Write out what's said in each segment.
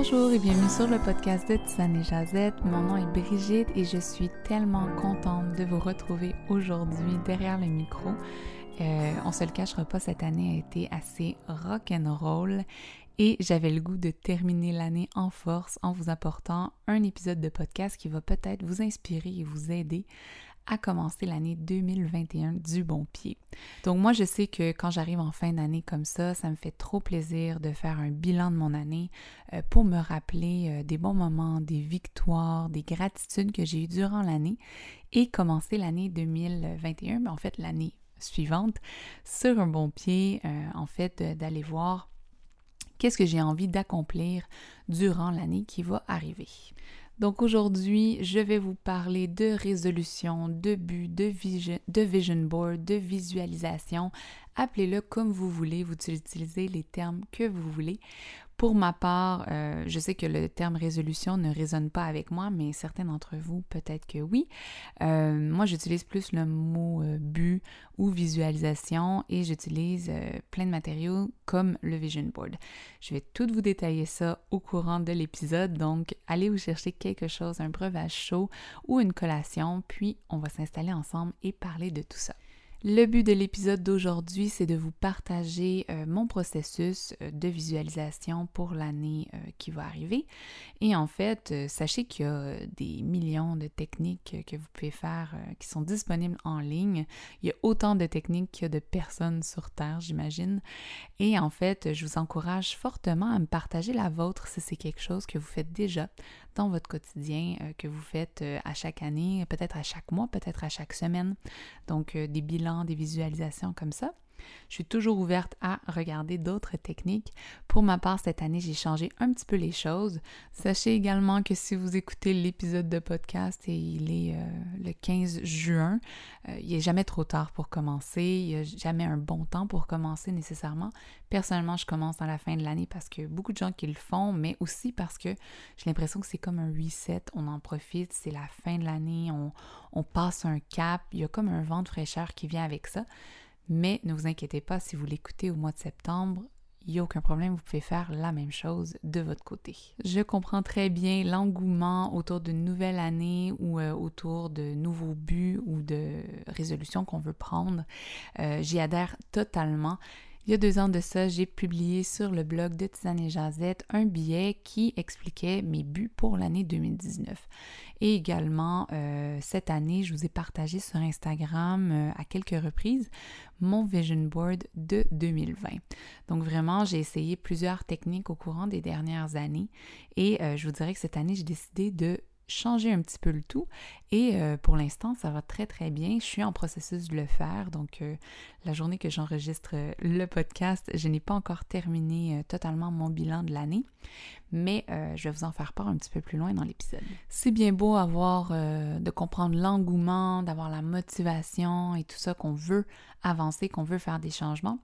Bonjour et bienvenue sur le podcast de Tisane et Jazette. Mon nom est Brigitte et je suis tellement contente de vous retrouver aujourd'hui derrière le micro. Euh, on se le cachera pas, cette année a été assez rock and roll et j'avais le goût de terminer l'année en force en vous apportant un épisode de podcast qui va peut-être vous inspirer et vous aider à commencer l'année 2021 du bon pied. Donc moi, je sais que quand j'arrive en fin d'année comme ça, ça me fait trop plaisir de faire un bilan de mon année euh, pour me rappeler euh, des bons moments, des victoires, des gratitudes que j'ai eues durant l'année et commencer l'année 2021, mais en fait l'année suivante, sur un bon pied, euh, en fait, d'aller voir qu'est-ce que j'ai envie d'accomplir durant l'année qui va arriver. Donc aujourd'hui, je vais vous parler de résolution, de but, de vision, de vision board, de visualisation. Appelez-le comme vous voulez, vous utilisez les termes que vous voulez pour ma part, euh, je sais que le terme résolution ne résonne pas avec moi, mais certains d'entre vous, peut-être que oui. Euh, moi, j'utilise plus le mot euh, but ou visualisation et j'utilise plein de matériaux comme le Vision Board. Je vais tout vous détailler ça au courant de l'épisode, donc allez vous chercher quelque chose, un breuvage chaud ou une collation, puis on va s'installer ensemble et parler de tout ça. Le but de l'épisode d'aujourd'hui, c'est de vous partager euh, mon processus euh, de visualisation pour l'année euh, qui va arriver. Et en fait, sachez qu'il y a des millions de techniques que vous pouvez faire qui sont disponibles en ligne. Il y a autant de techniques qu'il y a de personnes sur Terre, j'imagine. Et en fait, je vous encourage fortement à me partager la vôtre si c'est quelque chose que vous faites déjà dans votre quotidien, que vous faites à chaque année, peut-être à chaque mois, peut-être à chaque semaine. Donc, des bilans des visualisations comme ça. Je suis toujours ouverte à regarder d'autres techniques. Pour ma part, cette année, j'ai changé un petit peu les choses. Sachez également que si vous écoutez l'épisode de podcast et il est euh, le 15 juin, euh, il n'est jamais trop tard pour commencer. Il n'y a jamais un bon temps pour commencer nécessairement. Personnellement, je commence à la fin de l'année parce que beaucoup de gens qui le font, mais aussi parce que j'ai l'impression que c'est comme un reset. On en profite, c'est la fin de l'année, on, on passe un cap. Il y a comme un vent de fraîcheur qui vient avec ça. Mais ne vous inquiétez pas, si vous l'écoutez au mois de septembre, il n'y a aucun problème, vous pouvez faire la même chose de votre côté. Je comprends très bien l'engouement autour d'une nouvelle année ou euh, autour de nouveaux buts ou de résolutions qu'on veut prendre. Euh, j'y adhère totalement. Il y a deux ans de ça, j'ai publié sur le blog de Tisane et Jazette un billet qui expliquait mes buts pour l'année 2019. Et également, euh, cette année, je vous ai partagé sur Instagram euh, à quelques reprises mon vision board de 2020. Donc vraiment, j'ai essayé plusieurs techniques au courant des dernières années et euh, je vous dirais que cette année, j'ai décidé de changer un petit peu le tout. Et euh, pour l'instant, ça va très très bien. Je suis en processus de le faire. Donc, euh, la journée que j'enregistre euh, le podcast, je n'ai pas encore terminé totalement mon bilan de l'année, mais je vais vous en faire part un petit peu plus loin dans l'épisode. C'est bien beau avoir de comprendre l'engouement, d'avoir la motivation et tout ça qu'on veut avancer, qu'on veut faire des changements.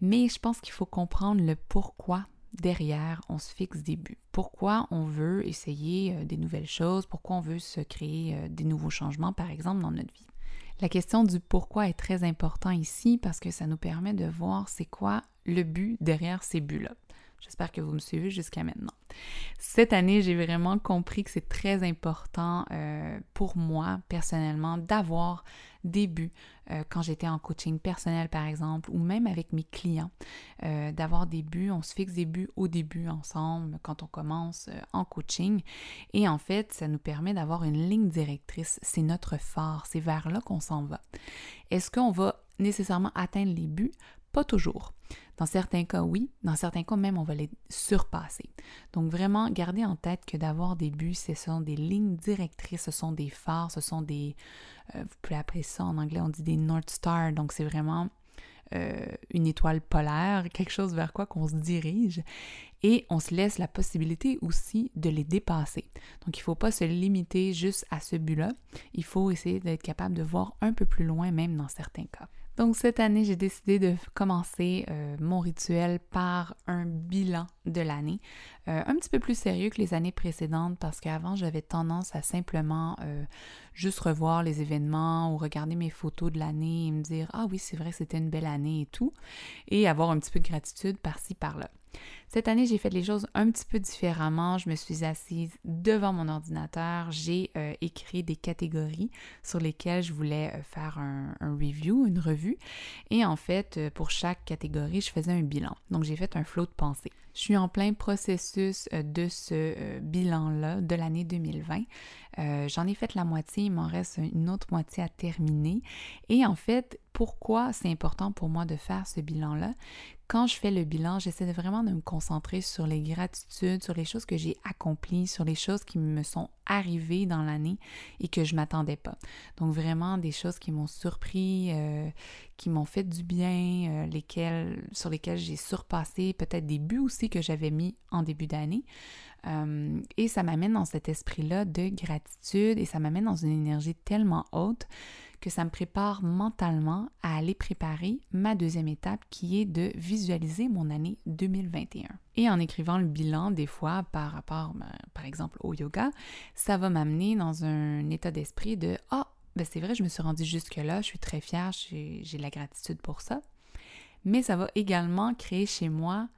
Mais je pense qu'il faut comprendre le pourquoi derrière, on se fixe des buts. Pourquoi on veut essayer euh, des nouvelles choses, pourquoi on veut se créer euh, des nouveaux changements, par exemple, dans notre vie? La question du pourquoi est très important ici parce que ça nous permet de voir c'est quoi le but derrière ces buts-là. J'espère que vous me suivez jusqu'à maintenant. Cette année, j'ai vraiment compris que c'est très important euh, pour moi personnellement d'avoir des buts euh, quand j'étais en coaching personnel par exemple ou même avec mes clients, euh, d'avoir des buts. On se fixe des buts au début ensemble quand on commence en coaching et en fait, ça nous permet d'avoir une ligne directrice. C'est notre phare, c'est vers là qu'on s'en va. Est-ce qu'on va nécessairement atteindre les buts? Pas toujours. Dans certains cas, oui. Dans certains cas, même, on va les surpasser. Donc, vraiment, gardez en tête que d'avoir des buts, ce sont des lignes directrices, ce sont des phares, ce sont des... Euh, vous pouvez appeler ça en anglais, on dit des North Star. Donc, c'est vraiment euh, une étoile polaire, quelque chose vers quoi qu'on se dirige. Et on se laisse la possibilité aussi de les dépasser. Donc, il ne faut pas se limiter juste à ce but-là. Il faut essayer d'être capable de voir un peu plus loin, même dans certains cas. Donc cette année, j'ai décidé de commencer euh, mon rituel par un bilan de l'année, euh, un petit peu plus sérieux que les années précédentes parce qu'avant j'avais tendance à simplement euh, juste revoir les événements ou regarder mes photos de l'année et me dire ah oui c'est vrai c'était une belle année et tout et avoir un petit peu de gratitude par-ci par-là. Cette année, j'ai fait les choses un petit peu différemment. Je me suis assise devant mon ordinateur. J'ai euh, écrit des catégories sur lesquelles je voulais euh, faire un, review, une revue. Et en fait, euh, pour chaque catégorie, je faisais un bilan. Donc, j'ai fait un flot de pensée. Je suis en plein processus de ce bilan-là de l'année 2020. J'en ai fait la moitié, il m'en reste une autre moitié à terminer. Et en fait, pourquoi c'est important pour moi de faire ce bilan-là? quand je fais le bilan, j'essaie vraiment de me concentrer sur les gratitudes, sur les choses que j'ai accomplies, sur les choses qui me sont arrivées dans l'année et que je m'attendais pas. Donc vraiment des choses qui m'ont surpris, euh, qui m'ont fait du bien, euh, sur lesquelles j'ai surpassé peut-être des buts aussi que j'avais mis en début d'année. Euh, et ça m'amène dans cet esprit-là de gratitude et ça m'amène dans une énergie tellement haute que ça me prépare mentalement à aller préparer ma deuxième étape qui est de visualiser mon année 2021. Et en écrivant le bilan, des fois, par rapport, ben, par exemple, au yoga, ça va m'amener dans un état d'esprit de Ah, ben c'est vrai, je me suis rendue jusque-là, je suis très fière, j'ai la gratitude pour ça. Mais ça va également créer chez moi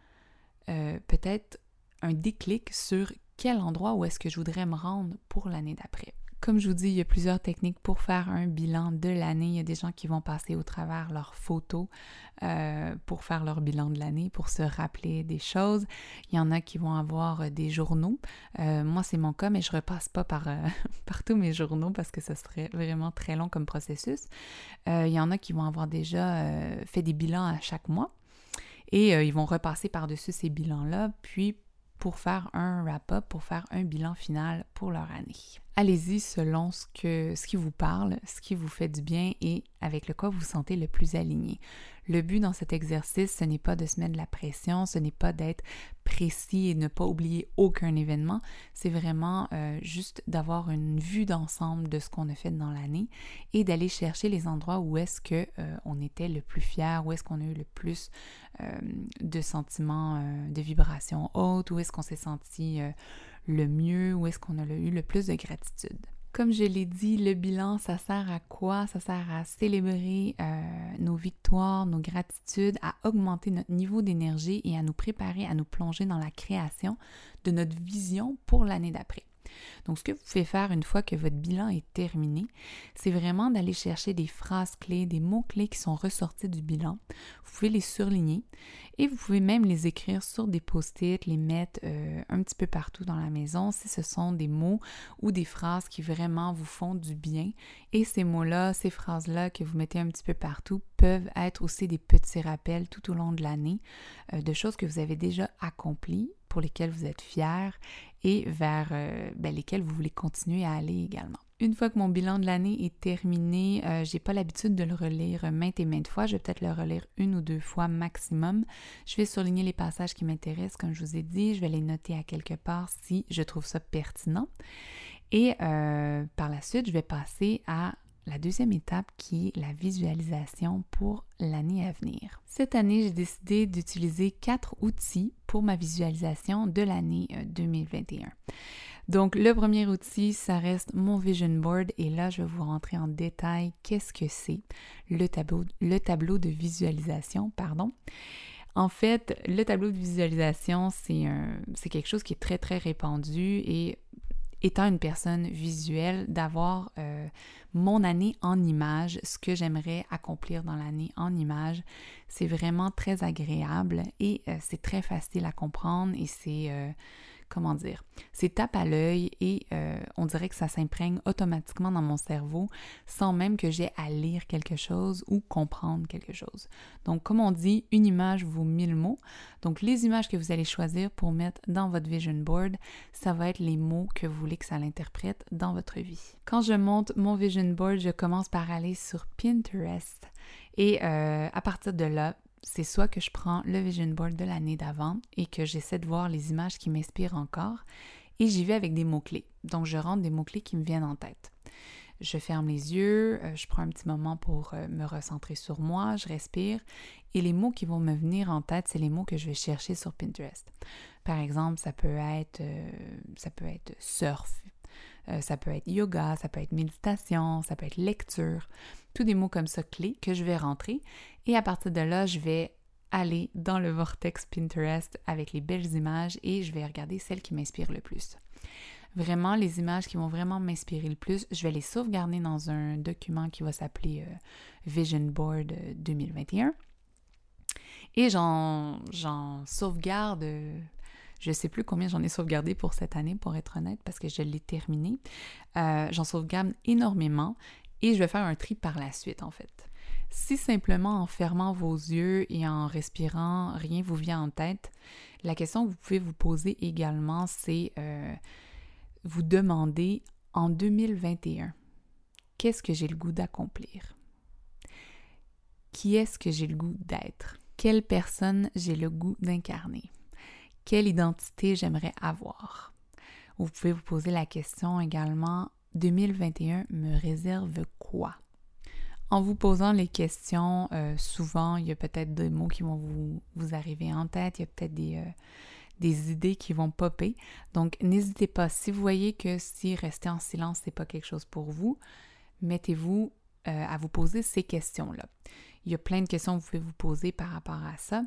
euh, peut-être un déclic sur quel endroit où est-ce que je voudrais me rendre pour l'année d'après. Comme je vous dis, il y a plusieurs techniques pour faire un bilan de l'année. Il y a des gens qui vont passer au travers leurs photos euh, pour faire leur bilan de l'année, pour se rappeler des choses. Il y en a qui vont avoir euh, des journaux. Euh, moi, c'est mon cas, mais je repasse pas par, par tous mes journaux parce que ce serait vraiment très long comme processus. il y en a qui vont avoir déjà fait des bilans à chaque mois et ils vont repasser par-dessus ces bilans-là, puis pour faire un wrap-up, pour faire un bilan final leur année. Allez-y selon ce, que, ce qui vous parle, ce qui vous fait du bien et avec le quoi vous sentez le plus aligné. Le but dans cet exercice, ce n'est pas de se mettre de la pression, ce n'est pas d'être précis et ne pas oublier aucun événement, c'est vraiment euh, juste d'avoir une vue d'ensemble de ce qu'on a fait dans l'année et d'aller chercher les endroits où est-ce que euh, était le plus fier, où est-ce qu'on a eu le plus euh, de sentiments, de vibrations hautes, où est-ce qu'on s'est senti le mieux, où est-ce qu'on a eu le plus de gratitude. Comme je l'ai dit, le bilan, ça sert à quoi? Ça sert à célébrer euh, nos victoires, nos gratitudes, à augmenter notre niveau d'énergie et à nous préparer à nous plonger dans la création de notre vision pour l'année d'après. Donc, ce que vous pouvez faire une fois que votre bilan est terminé, c'est vraiment d'aller chercher des phrases clés, des mots-clés qui sont ressortis du bilan. Vous pouvez les surligner et vous pouvez même les écrire sur des post-it, les mettre euh, un petit peu partout dans la maison si ce sont des mots ou des phrases qui vraiment vous font du bien. Et ces mots-là, ces phrases-là que vous mettez un petit peu partout peuvent être aussi des petits rappels tout au long de l'année euh, de choses que vous avez déjà accomplies pour lesquelles vous êtes fiers et vers euh, ben, lesquels vous voulez continuer à aller également. Une fois que mon bilan de l'année est terminé, euh, j'ai pas l'habitude de le relire maintes et maintes fois. Je vais peut-être le relire une ou deux fois maximum. Je vais surligner les passages qui m'intéressent, comme je vous ai dit. Je vais les noter à quelque part si je trouve ça pertinent. Et euh, par la suite, je vais passer à la deuxième étape qui est la visualisation pour l'année à venir. Cette année, j'ai décidé d'utiliser quatre outils pour ma visualisation de l'année 2021. Euh, Donc, le premier outil, ça reste mon Vision Board et là, je vais vous rentrer en détail qu'est-ce que c'est le tableau, le tableau de visualisation, pardon. En fait, le tableau de visualisation, c'est quelque chose qui est très, très répandu et étant une personne visuelle, d'avoir euh, mon année en image, ce que j'aimerais accomplir dans l'année en image, c'est vraiment très agréable et euh, c'est très facile à comprendre et c'est euh, comment dire, c'est tape à l'œil et euh, on dirait que ça s'imprègne automatiquement dans mon cerveau sans même que j'ai à lire quelque chose ou comprendre quelque chose. Donc, comme on dit, une image vaut mille mots. Donc, les images que vous allez choisir pour mettre dans votre vision board, ça va être les mots que vous voulez que ça l'interprète dans votre vie. Quand je monte mon vision board, je commence par aller sur Pinterest. Et euh, à partir de là, c'est soit que je prends le vision board de l'année d'avant et que j'essaie de voir les images qui m'inspirent encore et j'y vais avec des mots-clés. Donc je rentre des mots-clés qui me viennent en tête. Je ferme les yeux, euh, je prends un petit moment pour euh, me recentrer sur moi, je respire et les mots qui vont me venir en tête, c'est les mots que je vais chercher sur Pinterest. Par exemple, ça peut être euh, ça peut être surf, ça peut être yoga, ça peut être méditation, ça peut être lecture tous des mots comme ça clés que je vais rentrer et à partir de là, je vais aller dans le vortex Pinterest avec les belles images et je vais regarder celles qui m'inspirent le plus. Vraiment, les images qui vont vraiment m'inspirer le plus, je vais les sauvegarder dans un document qui va s'appeler euh, Vision Board 2021. Euh, et j'en sauvegarde, je ne sais plus combien j'en ai sauvegardé pour cette année, pour être honnête, parce que je l'ai terminé. Euh, j'en sauvegarde énormément et je vais faire un tri par la suite, en fait. Si simplement en fermant vos yeux et en respirant, rien vous vient en tête, la question que vous pouvez vous poser également, c'est euh, vous demander en 2021, qu'est-ce que j'ai le goût d'accomplir? Qui est-ce que j'ai le goût d'être? Quelle personne j'ai le goût d'incarner? Quelle identité j'aimerais avoir? Vous pouvez vous poser la question également, 2021 me réserve quoi? En vous posant les questions, euh, souvent, il y a peut-être des mots qui vont vous, vous, arriver en tête, il y a peut-être des, euh, des idées qui vont popper. Donc, n'hésitez pas. Si vous voyez que si rester en silence, n'est pas quelque chose pour vous, mettez-vous euh, à vous poser ces questions-là. Il y a plein de questions que vous pouvez vous poser par rapport à ça.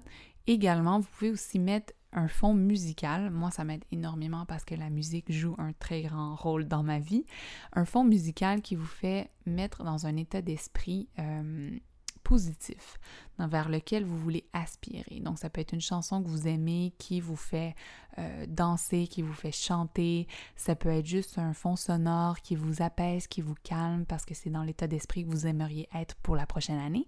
Également, vous pouvez aussi mettre un fond musical. Moi, ça m'aide énormément parce que la musique joue un très grand rôle dans ma vie. Un fond musical qui vous fait mettre dans un état d'esprit euh, positif vers lequel vous voulez aspirer. Donc ça peut être une chanson que vous aimez, qui vous fait euh, danser, qui vous fait chanter. Ça peut être juste un fond sonore qui vous apaise, qui vous calme parce que c'est dans l'état d'esprit que vous aimeriez être pour la prochaine année.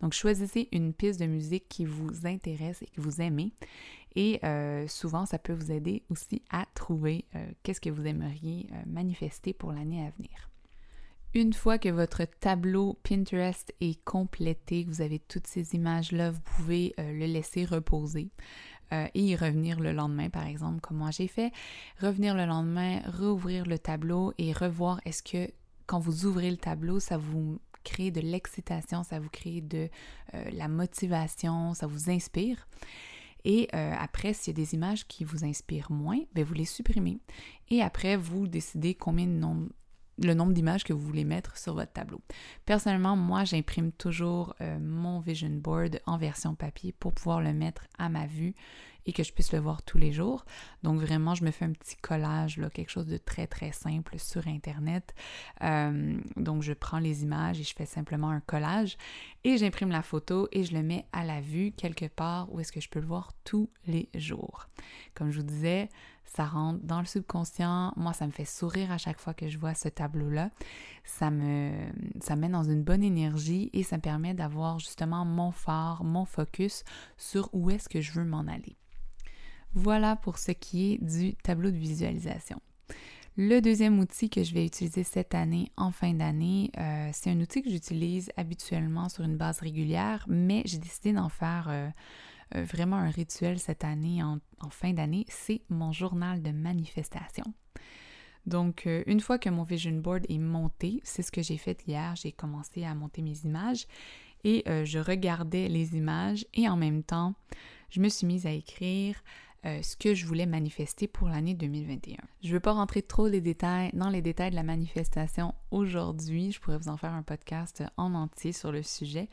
Donc choisissez une piste de musique qui vous intéresse et que vous aimez. Et euh, souvent, ça peut vous aider aussi à trouver euh, qu'est-ce que vous aimeriez manifester pour l'année à venir. Une fois que votre tableau Pinterest est complété, que vous avez toutes ces images-là, vous pouvez euh, le laisser reposer euh, et y revenir le lendemain, par exemple, comme moi j'ai fait. Revenir le lendemain, rouvrir le tableau et revoir est-ce que quand vous ouvrez le tableau, ça vous crée de l'excitation, ça vous crée de euh, la motivation, ça vous inspire. Et après, s'il y a des images qui vous inspirent moins, bien, vous les supprimez. Et après, vous décidez combien de nombre le nombre d'images que vous voulez mettre sur votre tableau. Personnellement, moi, j'imprime toujours euh, mon vision board en version papier pour pouvoir le mettre à ma vue et que je puisse le voir tous les jours. Donc vraiment, je me fais un petit collage, quelque chose de très très simple sur Internet. Euh, donc je prends les images et je fais simplement un collage et j'imprime la photo et je le mets à la vue quelque part où est-ce que je peux le voir tous les jours. Comme je vous disais, ça rentre dans le subconscient. Moi, ça me fait sourire à chaque fois que je vois ce tableau-là. Ça me, ça met dans une bonne énergie et ça me permet d'avoir justement mon phare, mon focus sur où est-ce que je veux m'en aller. Voilà pour ce qui est du tableau de visualisation. Le deuxième outil que je vais utiliser cette année, en fin d'année, euh, c'est un outil que j'utilise habituellement sur une base régulière, mais j'ai décidé d'en faire euh, vraiment un rituel cette année, en, fin d'année, c'est mon journal de manifestation. Donc, une fois que mon vision board est monté, c'est ce que j'ai fait hier, j'ai commencé à monter mes images et je regardais les images et en même temps, je me suis mise à écrire euh, ce que je voulais manifester pour l'année 2021. Je ne veux pas rentrer trop les détails, dans les détails de la manifestation aujourd'hui. Je pourrais vous en faire un podcast en entier sur le sujet.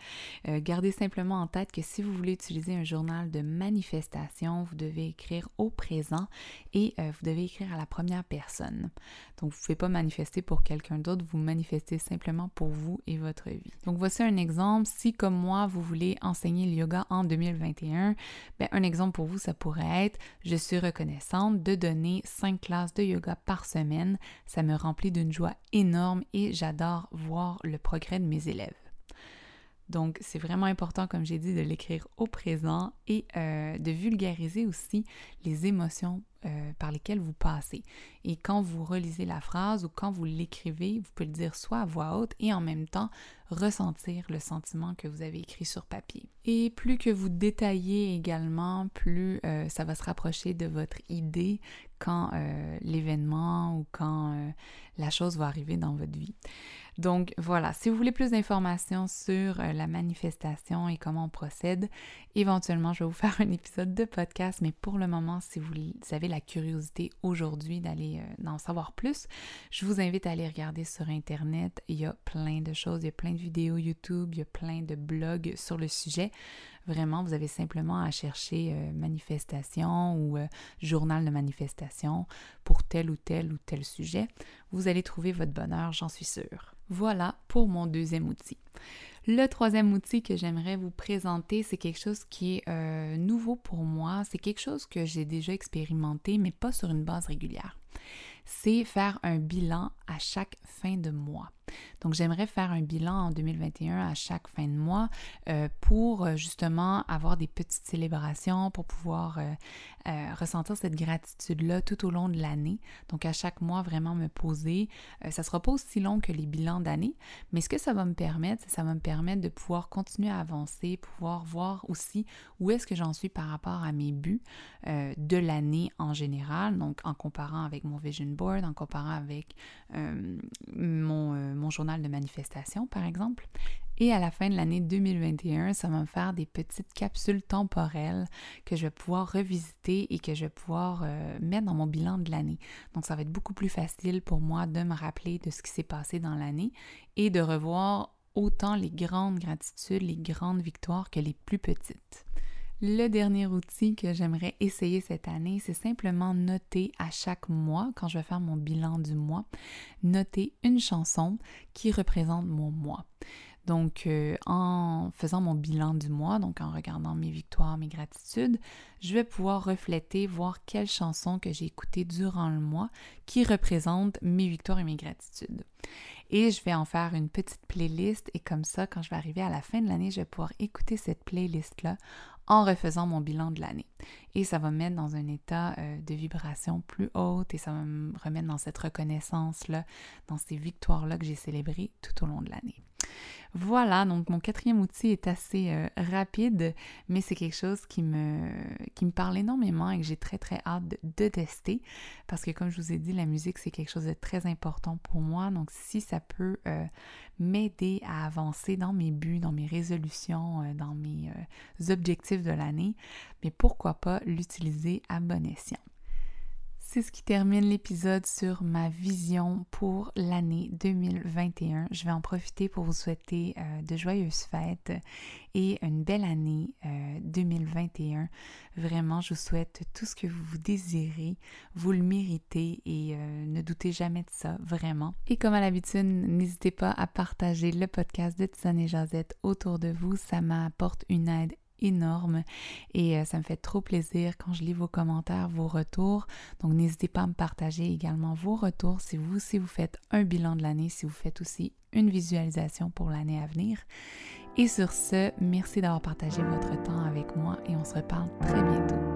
Euh, gardez simplement en tête que si vous voulez utiliser un journal de manifestation, vous devez écrire au présent et euh, vous devez écrire à la première personne. Donc, vous ne pouvez pas manifester pour quelqu'un d'autre, vous manifestez simplement pour vous et votre vie. Donc, voici un exemple. Si, comme moi, vous voulez enseigner le yoga en 2021, ben, un exemple pour vous, ça pourrait être je suis reconnaissante de donner 5 classes de yoga par semaine. Ça me remplit d'une joie énorme et j'adore voir le progrès de mes élèves. Donc, c'est vraiment important, comme j'ai dit, de l'écrire au présent et euh, de vulgariser aussi les émotions euh, par lesquelles vous passez. Et quand vous relisez la phrase ou quand vous l'écrivez, vous pouvez le dire soit à voix haute et en même temps ressentir le sentiment que vous avez écrit sur papier. Et plus que vous détaillez également, plus euh, ça va se rapprocher de votre idée quand l'événement ou quand la chose va arriver dans votre vie. Donc voilà, si vous voulez plus d'informations sur euh, la manifestation et comment on procède, éventuellement je vais vous faire un épisode de podcast, mais pour le moment, si vous avez la curiosité aujourd'hui d'aller euh, en savoir plus, je vous invite à aller regarder sur Internet. Il y a plein de choses, il y a plein de vidéos YouTube, il y a plein de blogs sur le sujet. Vraiment, vous avez simplement à chercher euh, manifestation ou euh, journal de manifestation pour tel ou tel ou tel sujet. Vous allez trouver votre bonheur, j'en suis sûre. Voilà pour mon deuxième outil. Le troisième outil que j'aimerais vous présenter, c'est quelque chose qui est euh, nouveau pour moi. C'est quelque chose que j'ai déjà expérimenté, mais pas sur une base régulière. C'est faire un bilan à chaque fin de mois. Donc, j'aimerais faire un bilan en 2021 à chaque fin de mois euh, pour euh, justement avoir des petites célébrations, pour pouvoir euh, ressentir cette gratitude-là tout au long de l'année. Donc, à chaque mois, vraiment me poser. ça ne sera pas aussi long que les bilans d'année, mais ce que ça va me permettre, ça va me permettre de pouvoir continuer à avancer, pouvoir voir aussi où est-ce que j'en suis par rapport à mes buts de l'année en général. Donc, en comparant avec mon vision en comparant avec mon mon journal de manifestation, par exemple. Et à la fin de l'année 2021, ça va me faire des petites capsules temporelles que je vais pouvoir revisiter et que je vais pouvoir euh, mettre dans mon bilan de l'année. Donc, ça va être beaucoup plus facile pour moi de me rappeler de ce qui s'est passé dans l'année et de revoir autant les grandes gratitudes, les grandes victoires que les plus petites. Le dernier outil que j'aimerais essayer cette année, c'est simplement noter à chaque mois, quand je vais faire mon bilan du mois, noter une chanson qui représente mon mois. Donc, euh, en faisant mon bilan du mois, donc en regardant mes victoires, mes gratitudes, je vais pouvoir refléter, voir quelles chansons que j'ai écoutées durant le mois qui représentent mes victoires et mes gratitudes. Et je vais en faire une petite playlist et comme ça, quand je vais arriver à la fin de l'année, je vais pouvoir écouter cette playlist-là en refaisant mon bilan de l'année. Et ça va me mettre dans un état euh, de vibration plus haute et ça va me remettre dans cette reconnaissance-là, dans ces victoires-là que j'ai célébrées tout au long de l'année. Voilà, donc mon quatrième outil est assez euh, rapide, mais c'est quelque chose qui me, parle énormément et que j'ai très très hâte de, tester parce que comme je vous ai dit, la musique c'est quelque chose de très important pour moi. Donc si ça peut euh, m'aider à avancer dans mes buts, dans mes résolutions, euh, dans mes objectifs de l'année, mais pourquoi pas l'utiliser à bon escient. C'est ce qui termine l'épisode sur ma vision pour l'année 2021. Je vais en profiter pour vous souhaiter euh, de joyeuses fêtes et une belle année 2021. Euh, Vraiment, je vous souhaite tout ce que vous désirez, vous le méritez et euh, ne doutez jamais de ça, vraiment. Et comme à l'habitude, n'hésitez pas à partager le podcast de Tisane et Jazette autour de vous. Ça m'apporte une aide énorme et euh, ça me fait trop plaisir quand je lis vos commentaires, vos retours. Donc n'hésitez pas à me partager également vos retours si vous si vous faites un bilan de l'année, si vous faites aussi une visualisation pour l'année à venir. Et sur ce, merci d'avoir partagé votre temps avec moi et on se reparle très bientôt.